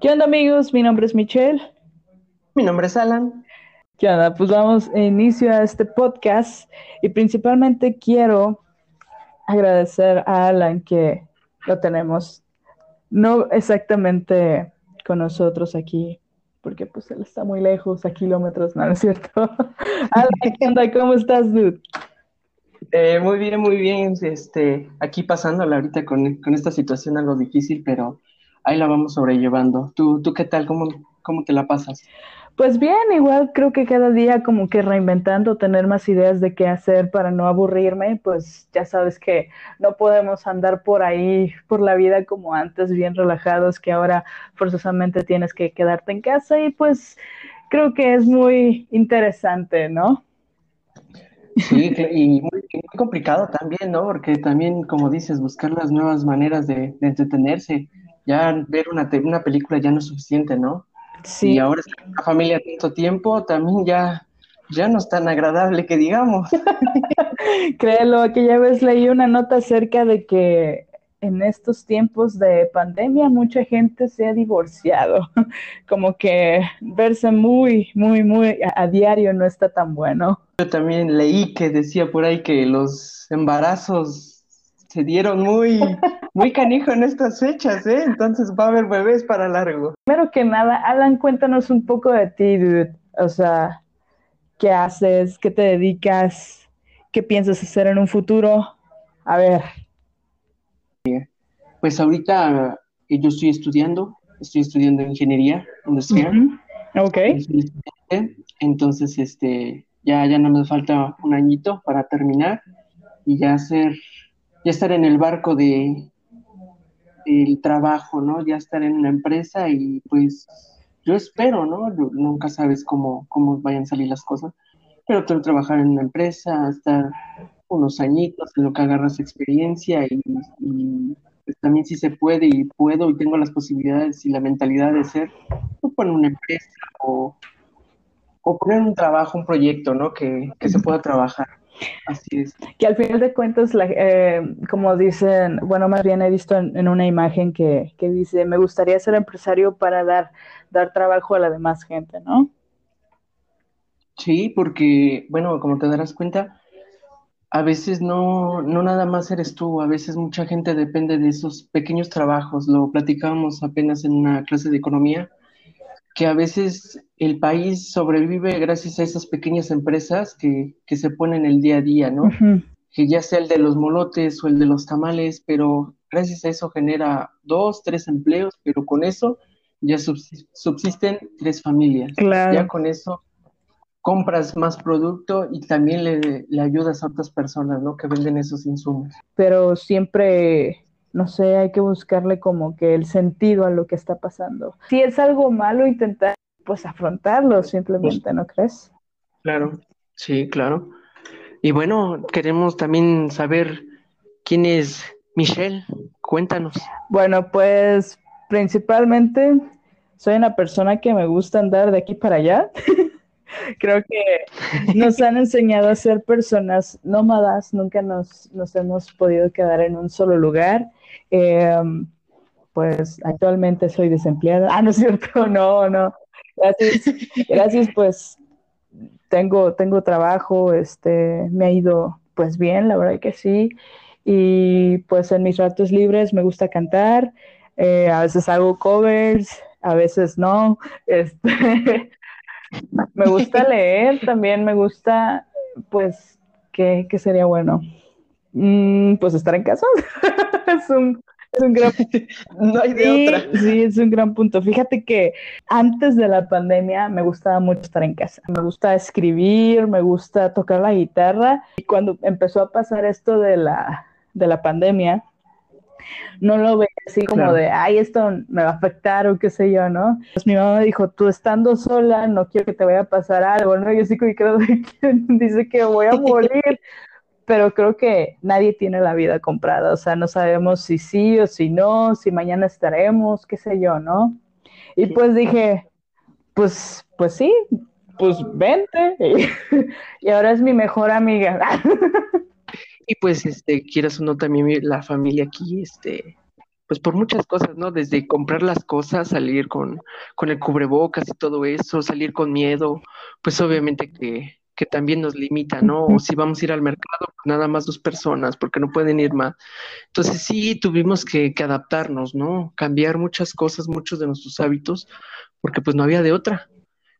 ¿Qué onda amigos? Mi nombre es Michelle. Mi nombre es Alan. ¿Qué onda? Pues vamos a inicio a este podcast y principalmente quiero agradecer a Alan que lo tenemos no exactamente con nosotros aquí, porque pues él está muy lejos, a kilómetros, ¿no, es cierto? Alan, ¿qué onda? ¿Cómo estás, dude? Eh, muy bien, muy bien. Este, aquí pasándola ahorita con, con esta situación algo difícil, pero ahí la vamos sobrellevando. ¿Tú, tú qué tal? ¿Cómo, cómo te la pasas? Pues bien, igual creo que cada día como que reinventando, tener más ideas de qué hacer para no aburrirme, pues ya sabes que no podemos andar por ahí, por la vida como antes, bien relajados, que ahora forzosamente tienes que quedarte en casa y pues creo que es muy interesante, ¿no? Sí, y muy, complicado también, ¿no? Porque también, como dices, buscar las nuevas maneras de, de entretenerse ya ver una, una película ya no es suficiente, ¿no? Sí. Y ahora estar con la familia tanto tiempo también ya, ya no es tan agradable que digamos. Créelo, que ya ves leí una nota acerca de que en estos tiempos de pandemia mucha gente se ha divorciado, como que verse muy, muy, muy a, a diario no está tan bueno. Yo también leí que decía por ahí que los embarazos se dieron muy, muy canijo en estas fechas, ¿eh? Entonces va a haber bebés para largo. Primero que nada, Alan, cuéntanos un poco de ti, dude. O sea, ¿qué haces? ¿Qué te dedicas? ¿Qué piensas hacer en un futuro? A ver. Pues ahorita eh, yo estoy estudiando, estoy estudiando ingeniería industrial. Ok. Entonces, este, ya, ya no me falta un añito para terminar y ya hacer, ya estar en el barco de, el trabajo, ¿no? Ya estar en una empresa y pues yo espero, ¿no? Nunca sabes cómo, cómo vayan a salir las cosas, pero quiero trabajar en una empresa, estar unos añitos en lo que agarras experiencia y, pues, también si se puede y puedo y tengo las posibilidades y la mentalidad de ser, poner una empresa o, o poner un trabajo, un proyecto, ¿no? Que, que se pueda trabajar. Así es. Que al final de cuentas, la, eh, como dicen, bueno, más bien he visto en, en una imagen que, que, dice, me gustaría ser empresario para dar, dar trabajo a la demás gente, ¿no? Sí, porque, bueno, como te darás cuenta, a veces no, no nada más eres tú, a veces mucha gente depende de esos pequeños trabajos. Lo platicábamos apenas en una clase de economía que a veces el país sobrevive gracias a esas pequeñas empresas que, que se ponen el día a día, ¿no? Que ya sea el de los molotes o el de los tamales, pero gracias a eso genera dos, tres empleos, pero con eso ya subsisten tres familias. Claro. Ya con eso compras más producto y también le, le ayudas a otras personas, ¿no? Que venden esos insumos. Pero siempre no sé, hay que buscarle como que el sentido a lo que está pasando. Si es algo malo, intentar pues afrontarlo simplemente, ¿no crees? Claro, sí, claro. Y bueno, queremos también saber quién es Michelle. Cuéntanos. Bueno, pues principalmente soy una persona que me gusta andar de aquí para allá. Creo que nos han enseñado a ser personas nómadas, nunca nos, nos hemos podido quedar en un solo lugar eh, pues actualmente soy desempleada. Ah, no es cierto, no, no. Gracias, gracias, pues tengo, tengo trabajo, este, me ha ido pues bien, la verdad que sí. Y pues en mis ratos libres me gusta cantar, eh, a veces hago covers, a veces no. Este, me gusta leer, también me gusta, pues, ¿qué, qué sería bueno? Mm, pues estar en casa. es, un, es un gran No hay de sí, otra. Sí, es un gran punto. Fíjate que antes de la pandemia me gustaba mucho estar en casa. Me gusta escribir, me gusta tocar la guitarra. Y cuando empezó a pasar esto de la, de la pandemia, no lo veía así como claro. de, ay, esto me va a afectar o qué sé yo, ¿no? Pues mi mamá me dijo, tú estando sola, no quiero que te vaya a pasar algo, ¿no? Yo sí que creo que dice que voy a morir pero creo que nadie tiene la vida comprada, o sea, no sabemos si sí o si no, si mañana estaremos, qué sé yo, ¿no? Y pues dije, pues, pues sí, pues vente, y, ahora es mi mejor amiga. y pues, este, quieras o no, también la familia aquí, este, pues por muchas cosas, ¿no? Desde comprar las cosas, salir con, con el cubrebocas y todo eso, salir con miedo, pues obviamente que, que también nos limita, ¿no? O si vamos a ir al mercado, pues nada más dos personas, porque no pueden ir más. Entonces sí tuvimos que, que, adaptarnos, ¿no? Cambiar muchas cosas, muchos de nuestros hábitos, porque pues no había de otra.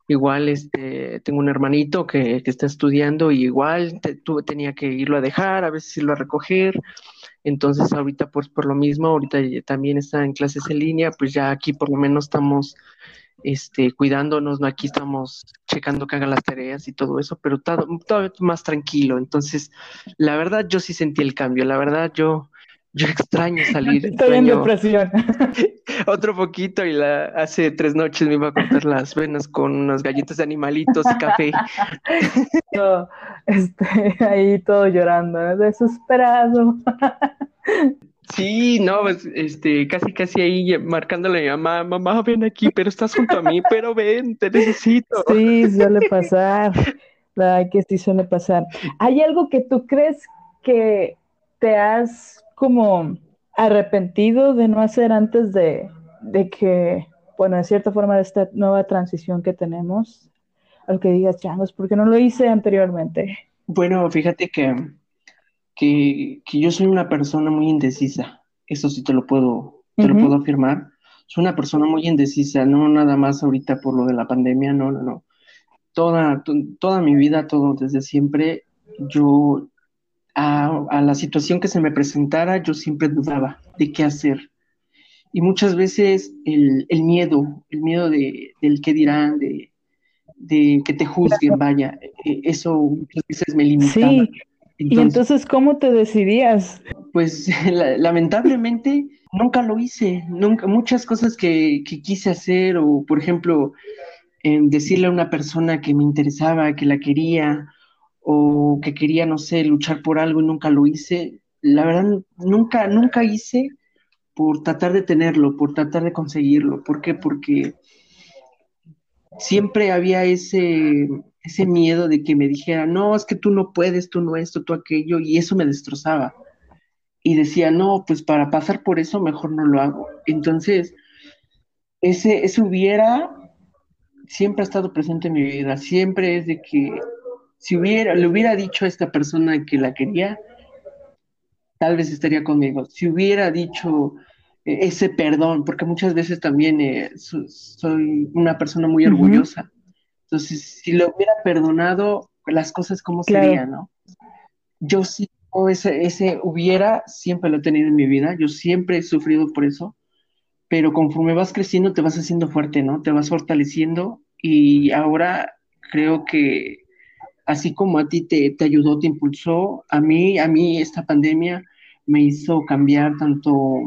Igual este, tengo un hermanito que, que está estudiando y igual tuve, tenía que irlo a dejar, a veces irlo a recoger. Entonces ahorita pues por lo mismo, ahorita también está en clases en línea, pues ya aquí por lo menos estamos este, cuidándonos, ¿no? Aquí estamos checando que haga las tareas y todo eso, pero todo, todo más tranquilo. Entonces, la verdad yo sí sentí el cambio, la verdad yo, yo extraño salir. Estoy en depresión. Otro poquito y la, hace tres noches me iba a cortar las venas con unas galletas de animalitos y café. este, ahí todo llorando, desesperado. Sí, no, pues, este, casi, casi ahí marcándole a mi mamá, mamá, ven aquí, pero estás junto a mí, pero ven, te necesito. Sí, suele pasar, Ay, que sí suele pasar. ¿Hay algo que tú crees que te has como arrepentido de no hacer antes de, de que, bueno, de cierta forma de esta nueva transición que tenemos? Al que digas, changos, ¿por qué no lo hice anteriormente? Bueno, fíjate que que, yo soy una persona muy indecisa. Eso sí te lo puedo, te lo puedo afirmar. Soy una persona muy indecisa, no nada más ahorita por lo de la pandemia, no, no, no. Toda, toda mi vida, todo desde siempre, yo a, la situación que se me presentara, yo siempre dudaba de qué hacer. Y muchas veces el, miedo, el miedo de, del qué dirán, de, de que te juzguen, vaya, e, eso muchas veces me limitaba. Sí ¿Y entonces cómo te decidías? Pues lamentablemente nunca lo hice, nunca, muchas cosas que, quise hacer o por ejemplo decirle a una persona que me interesaba, que la quería o que quería, no sé, luchar por algo y nunca lo hice, la verdad nunca, nunca hice por tratar de tenerlo, por tratar de conseguirlo. ¿Por qué? Porque siempre había ese, ese miedo de que me dijera, no, es que tú no puedes, tú no esto, tú aquello, y eso me destrozaba. Y decía, no, pues para pasar por eso mejor no lo hago. Entonces, ese, ese hubiera siempre ha estado presente en mi vida, siempre es de que si hubiera, le hubiera dicho a esta persona que la quería, tal vez estaría conmigo. Si hubiera dicho eh, ese perdón, porque muchas veces también eh, soy una persona muy orgullosa. Entonces, si lo hubiera perdonado, las cosas cómo serían, ¿no? Yo sí, ese, ese hubiera, siempre lo he tenido en mi vida, yo siempre he sufrido por eso, pero conforme vas creciendo te vas haciendo fuerte, ¿no? Te vas fortaleciendo y ahora creo que así como a ti te, te ayudó, te impulsó, a mí, a mí esta pandemia me hizo cambiar tanto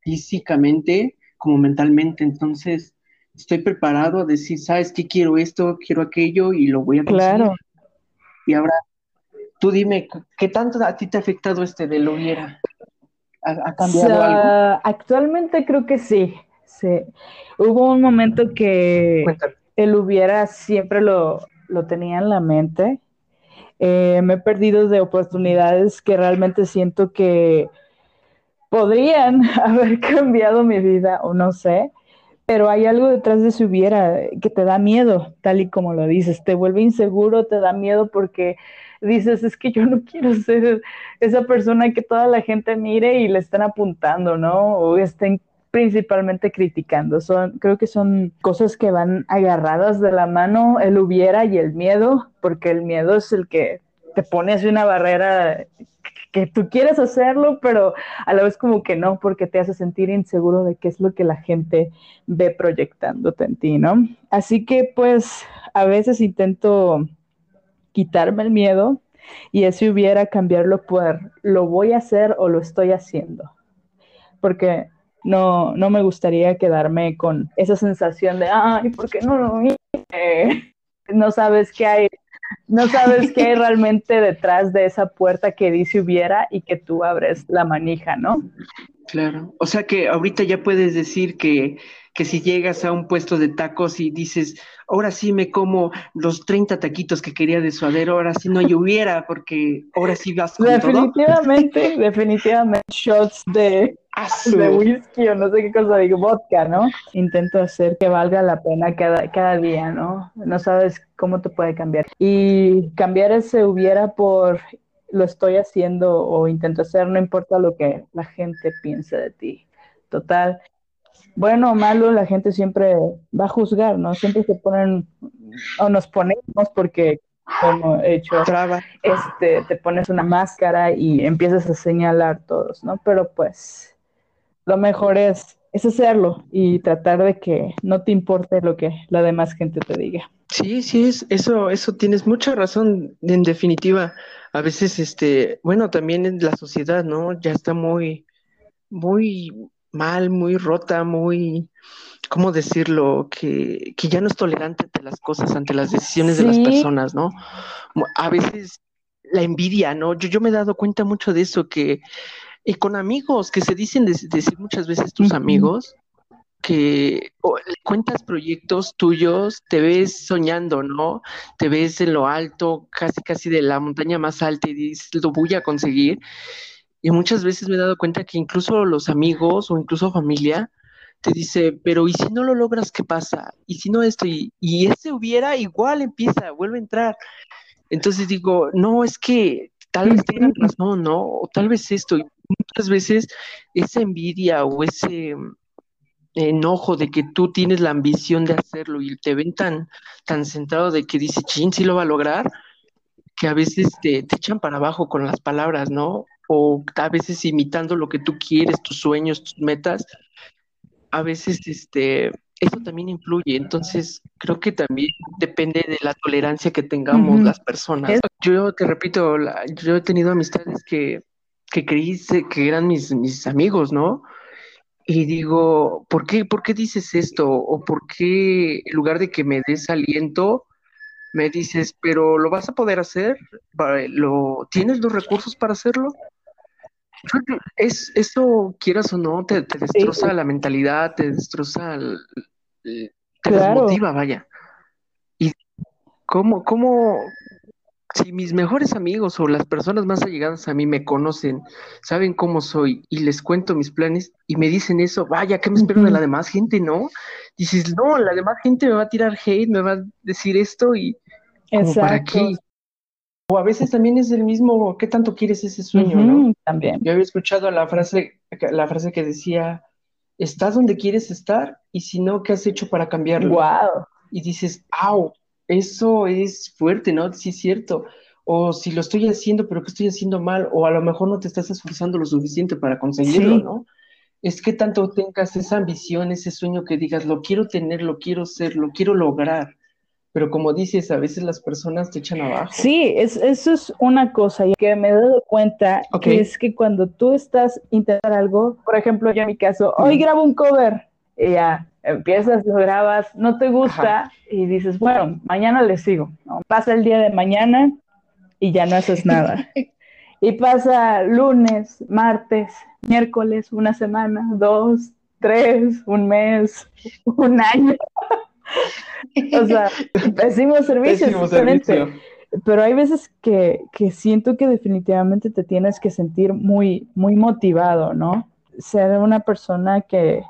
físicamente como mentalmente, entonces estoy preparado a decir, sabes qué quiero esto, quiero aquello y lo voy a conseguir. Claro. Y ahora, tú dime, ¿qué tanto a ti te ha afectado este de lo hubiera? ¿Ha, cambiado algo? Actualmente creo que sí. sí. Hubo un momento que el hubiera siempre lo, lo tenía en la mente. Eh, me he perdido de oportunidades que realmente siento que podrían haber cambiado mi vida o no sé pero hay algo detrás de su hubiera que te da miedo, tal y como lo dices, te vuelve inseguro, te da miedo porque dices, es que yo no quiero ser esa persona que toda la gente mire y le estén apuntando, ¿no? O estén principalmente criticando. Son, creo que son cosas que van agarradas de la mano, el hubiera y el miedo, porque el miedo es el que te pone así una barrera que tú quieres hacerlo, pero a la vez como que no, porque te hace sentir inseguro de qué es lo que la gente ve proyectándote en ti, ¿no? Así que pues a veces intento quitarme el miedo y si hubiera cambiarlo por lo voy a hacer o lo estoy haciendo. Porque no, no me gustaría quedarme con esa sensación de, ay, ¿por qué no lo hice? No sabes qué hay no sabes qué hay realmente detrás de esa puerta que dice hubiera y que tú abres la manija, ¿no? Claro, o sea que ahorita ya puedes decir que, que si llegas a un puesto de tacos y dices, ahora sí me como los 30 taquitos que quería de suadero, ahora sí no lloviera porque ahora sí vas con Definitivamente, definitivamente shots de, de whisky o no sé qué cosa digo, vodka, ¿no? Intento hacer que valga la pena cada, cada día, ¿no? No sabes cómo te puede cambiar. Y cambiar ese hubiera por lo estoy haciendo o intento hacer, no importa lo que la gente piense de ti. Total, bueno o malo, la gente siempre va a juzgar, ¿no? Siempre se ponen, o nos ponemos porque como he hecho, este, te pones una máscara y empiezas a señalar todos, ¿no? Pero pues lo mejor es, es hacerlo y tratar de que no te importe lo que la demás gente te diga. Sí, sí, es, eso, eso tienes mucha razón, en definitiva. A veces, este, bueno, también en la sociedad, ¿no? Ya está muy, muy mal, muy rota, muy, ¿cómo decirlo? Que, que ya no es tolerante ante las cosas, ante las decisiones de las personas, ¿no? A veces la envidia, ¿no? Yo, yo me he dado cuenta mucho de eso, que y con amigos, que se dicen decir muchas veces tus amigos, que cuentas proyectos tuyos, te ves soñando, ¿no? Te ves en lo alto, casi casi de la montaña más alta y dices, lo voy a conseguir. Y muchas veces me he dado cuenta que incluso los amigos o incluso familia te dice, pero ¿y si no lo logras, qué pasa? ¿Y si no esto? Y, y ese hubiera igual empieza, vuelve a entrar. Entonces digo, no, es que tal vez tengan razón, ¿no? O tal vez esto. Y muchas veces esa envidia o ese enojo de que tú tienes la ambición de hacerlo y te ven tan, tan centrado de que dice, chin, sí lo va a lograr, que a veces te, te, echan para abajo con las palabras, ¿no? O a veces imitando lo que tú quieres, tus sueños, tus metas, a veces este, eso también influye. Entonces, creo que también depende de la tolerancia que tengamos las personas. Yo te repito, yo he tenido amistades que, que creí que eran mis, mis amigos, ¿no? y digo, ¿por qué, ¿por qué dices esto? ¿O por qué en lugar de que me des aliento, me dices, pero lo vas a poder hacer? ¿Lo, ¿Tienes los recursos para hacerlo? Es, eso, quieras o no, te, destroza la mentalidad, te destroza, te desmotiva, vaya. ¿Y cómo, cómo, si mis mejores amigos o las personas más allegadas a mí me conocen, saben cómo soy y les cuento mis planes y me dicen eso, vaya, ¿qué me espero de la demás gente, no? Dices, no, la demás gente me va a tirar hate, me va a decir esto y para qué. O a veces también es el mismo, ¿qué tanto quieres ese sueño, no? También. Yo había escuchado la frase, la frase que decía, estás donde quieres estar y si no, ¿qué has hecho para cambiarlo? Wow. Y dices, ¡au! Eso es fuerte, ¿no? Sí, es cierto. O si lo estoy haciendo, pero que estoy haciendo mal, o a lo mejor no te estás esforzando lo suficiente para conseguirlo, ¿no? Es que tanto tengas esa ambición, ese sueño que digas, lo quiero tener, lo quiero ser, lo quiero lograr. Pero como dices, a veces las personas te echan abajo. Sí, es, eso es una cosa y que me he dado cuenta que es que cuando tú estás intentando algo, por ejemplo, yo en mi caso, hoy grabo un cover, y ya, empiezas, lo grabas, no te gusta y dices, bueno, mañana le sigo. Pasa el día de mañana y ya no haces nada. y pasa lunes, martes, miércoles, una semana, dos, tres, un mes, un año. o sea, pésimo servicio. Pero hay veces que, que siento que definitivamente te tienes que sentir muy, muy motivado, ¿no? Ser una persona que,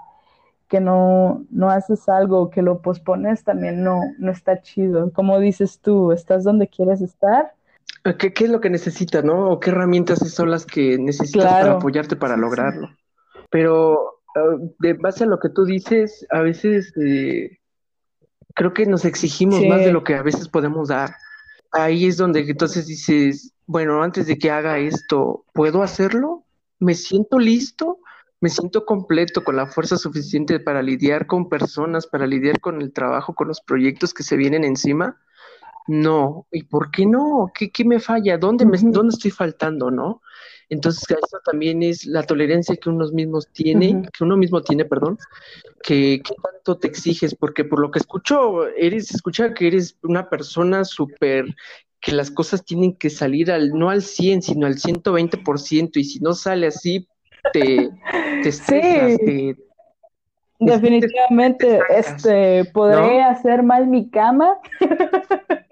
que no, no haces algo, que lo pospones, también no, no está chido. Como dices tú, estás donde quieres estar. ¿Qué, qué es lo que necesitas, no? ¿O qué herramientas son las que necesitas para apoyarte para lograrlo? Pero ah, de base a lo que tú dices, a veces eh, creo que nos exigimos más de lo que a veces podemos dar. Ahí es donde entonces dices, bueno, antes de que haga esto, ¿puedo hacerlo? ¿Me siento listo? Me siento completo con la fuerza suficiente para lidiar con personas, para lidiar con el trabajo, con los proyectos que se vienen encima. No, ¿y por qué no? ¿Qué, qué me falla? ¿Dónde, me, ¿Dónde estoy faltando? ¿No? Entonces, eso también es la tolerancia que uno mismos tiene, que uno mismo tiene, perdón, que, que, tanto te exiges, porque por lo que escucho, eres, escucha que eres una persona súper, que las cosas tienen que salir al, no al 100, sino al 120%, y si no sale así, te, estresas, Definitivamente, este, podré hacer mal mi cama.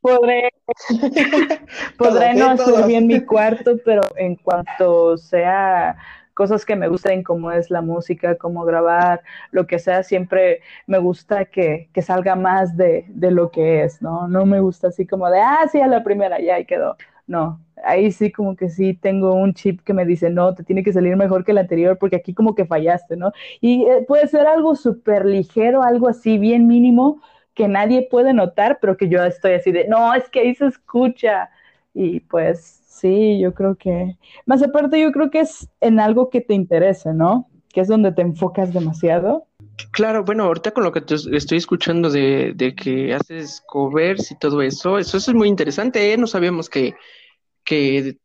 podré, podré no hacer bien mi cuarto, pero en cuanto sea cosas que me gusten, como es la música, como grabar, lo que sea, siempre me gusta que, que salga más de, de, lo que es, ¿no? No me gusta así como de, ah, sí, a la primera, ya, ahí quedó. No, ahí sí como que sí tengo un chip que me dice, no, te tiene que salir mejor que el anterior porque aquí como que fallaste, ¿no? Y eh, puede ser algo súper ligero, algo así bien mínimo que nadie puede notar, pero que yo estoy así de, no, es que ahí se escucha. Y pues Sí, yo creo que, más aparte yo creo que es en algo que te interese, ¿no? Que es donde te enfocas demasiado. Claro, bueno, ahorita con lo que te estoy escuchando de, de que haces covers y todo eso, eso, es muy interesante, ¿eh? No sabíamos que, que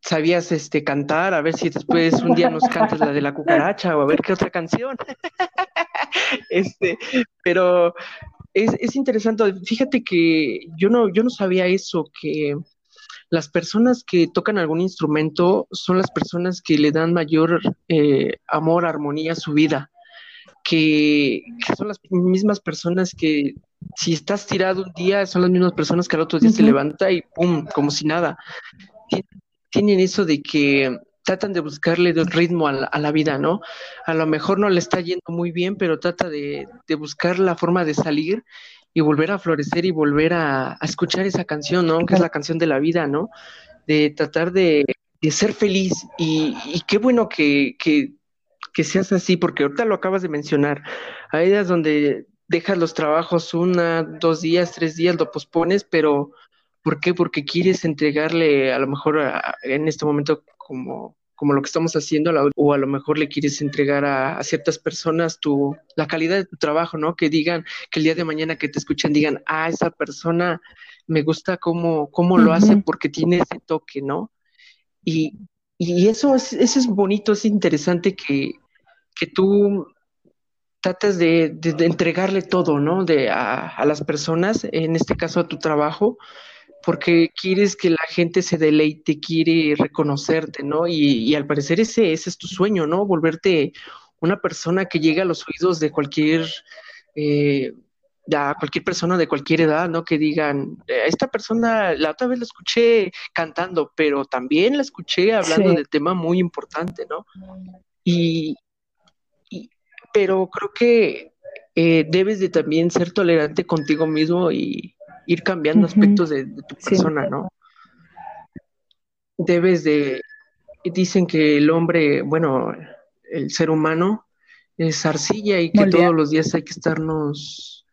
sabías este cantar, a ver si después un día nos cantas la de la cucaracha o a ver qué otra canción. este, pero es, es interesante, fíjate que yo no, yo no sabía eso, que las personas que tocan algún instrumento son las personas que le dan mayor eh, amor, armonía a su vida, que, son las mismas personas que si estás tirado un día, son las mismas personas que al otro día se levanta y ¡pum! como si nada. Tienen eso de que tratan de buscarle el ritmo a la, vida, ¿no? A lo mejor no le está yendo muy bien, pero trata de, de buscar la forma de salir y volver a florecer y volver a, escuchar esa canción, ¿no? Que es la canción de la vida, ¿no? De tratar de, ser feliz y, qué bueno que, que, seas así, porque ahorita lo acabas de mencionar. Hay días donde dejas los trabajos una, dos días, tres días, lo pospones, pero ¿por qué? Porque quieres entregarle a lo mejor en este momento como como lo que estamos haciendo, o a lo mejor le quieres entregar a, ciertas personas tu, la calidad de tu trabajo, ¿no? Que digan, que el día de mañana que te escuchen digan, ah, esa persona me gusta cómo, cómo lo hace porque tiene ese toque, ¿no? Y, eso, es, eso es bonito, es interesante que, que tú tratas de, entregarle todo, ¿no? De, a, a, las personas, en este caso a tu trabajo, porque quieres que la gente se deleite, quiere reconocerte, ¿no? Y, al parecer ese, ese, es tu sueño, ¿no? Volverte una persona que llegue a los oídos de cualquier, eh, a cualquier persona de cualquier edad, ¿no? Que digan, eh, esta persona la otra vez la escuché cantando, pero también la escuché hablando de tema muy importante, ¿no? Y, pero creo que eh, debes de también ser tolerante contigo mismo y, ir cambiando aspectos de, tu persona, ¿no? Debes de, dicen que el hombre, bueno, el ser humano es arcilla y que todos los días hay que estarnos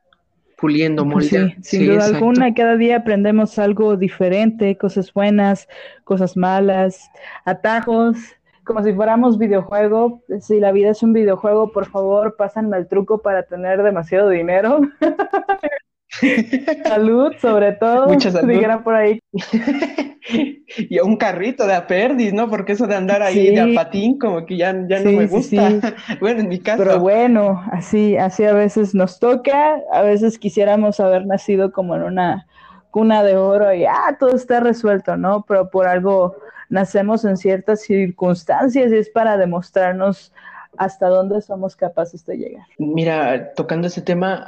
puliendo, moldeando. Sí, sin duda alguna, cada día aprendemos algo diferente, cosas buenas, cosas malas, atajos, como si fuéramos videojuego. Si la vida es un videojuego, por favor, pásenme el truco para tener demasiado dinero. salud, sobre todo. Mucha salud. por ahí. y un carrito de aperdis, ¿no? Porque eso de andar ahí de a patín, como que ya, ya no me gusta. bueno, en mi caso. Pero bueno, así, así a veces nos toca. A veces quisiéramos haber nacido como en una cuna de oro y ah, todo está resuelto, ¿no? Pero por algo nacemos en ciertas circunstancias y es para demostrarnos hasta dónde somos capaces de llegar. Mira, tocando ese tema,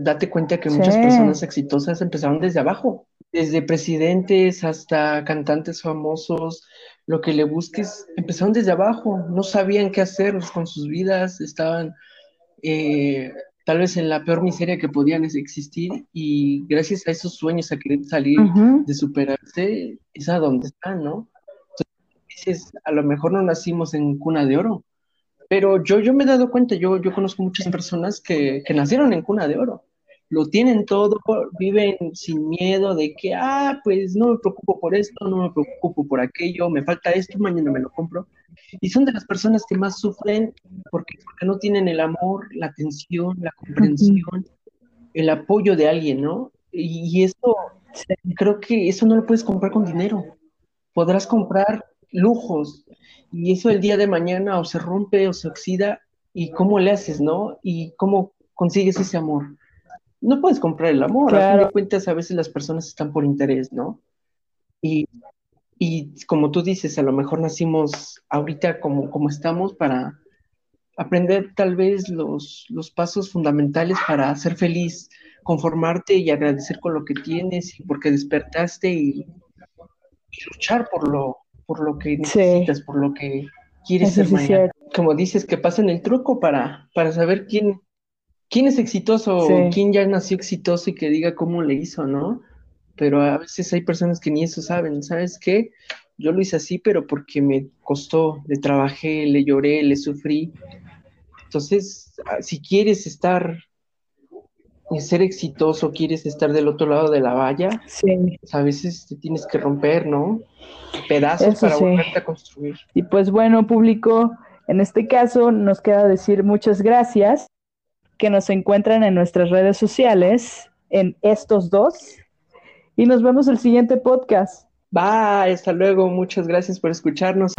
date cuenta que muchas personas exitosas empezaron desde abajo, desde presidentes hasta cantantes famosos, lo que le busques, empezaron desde abajo, no sabían qué hacer con sus vidas, estaban eh, tal vez en la peor miseria que podían existir y gracias a esos sueños, a querer salir, de superarse, es a donde están, ¿no? Entonces, a lo mejor no nacimos en cuna de oro, pero yo, yo me he dado cuenta, yo, yo conozco muchas personas que, que nacieron en cuna de oro. Lo tienen todo, viven sin miedo de que, ah, pues no me preocupo por esto, no me preocupo por aquello, me falta esto, mañana me lo compro. Y son de las personas que más sufren porque, porque no tienen el amor, la atención, la comprensión, el apoyo de alguien, ¿no? Y, y eso, creo que eso no lo puedes comprar con dinero. Podrás comprar lujos, y eso el día de mañana o se rompe o se oxida y cómo le haces, ¿no? Y cómo consigues ese amor. No puedes comprar el amor, a fin de cuentas a veces las personas están por interés, ¿no? Y, y como tú dices, a lo mejor nacimos ahorita como, como estamos para aprender tal vez los, los pasos fundamentales para ser feliz, conformarte y agradecer con lo que tienes y porque despertaste y, luchar por lo, por lo que necesitas, por lo que quieres ser mañana. Como dices, que pasen el truco para, para saber quién, quién es exitoso quién ya nació exitoso y que diga cómo le hizo, ¿no? Pero a veces hay personas que ni eso saben, ¿sabes qué? Yo lo hice así, pero porque me costó, le trabajé, le lloré, le sufrí. Entonces, ah, si quieres estar ser exitoso, quieres estar del otro lado de la valla, pues a veces te tienes que romper, ¿no? Pedazos para volverte a construir. Y pues bueno, público, en este caso nos queda decir muchas gracias, que nos encuentran en nuestras redes sociales, en estos dos, y nos vemos el siguiente podcast. Bye, hasta luego, muchas gracias por escucharnos.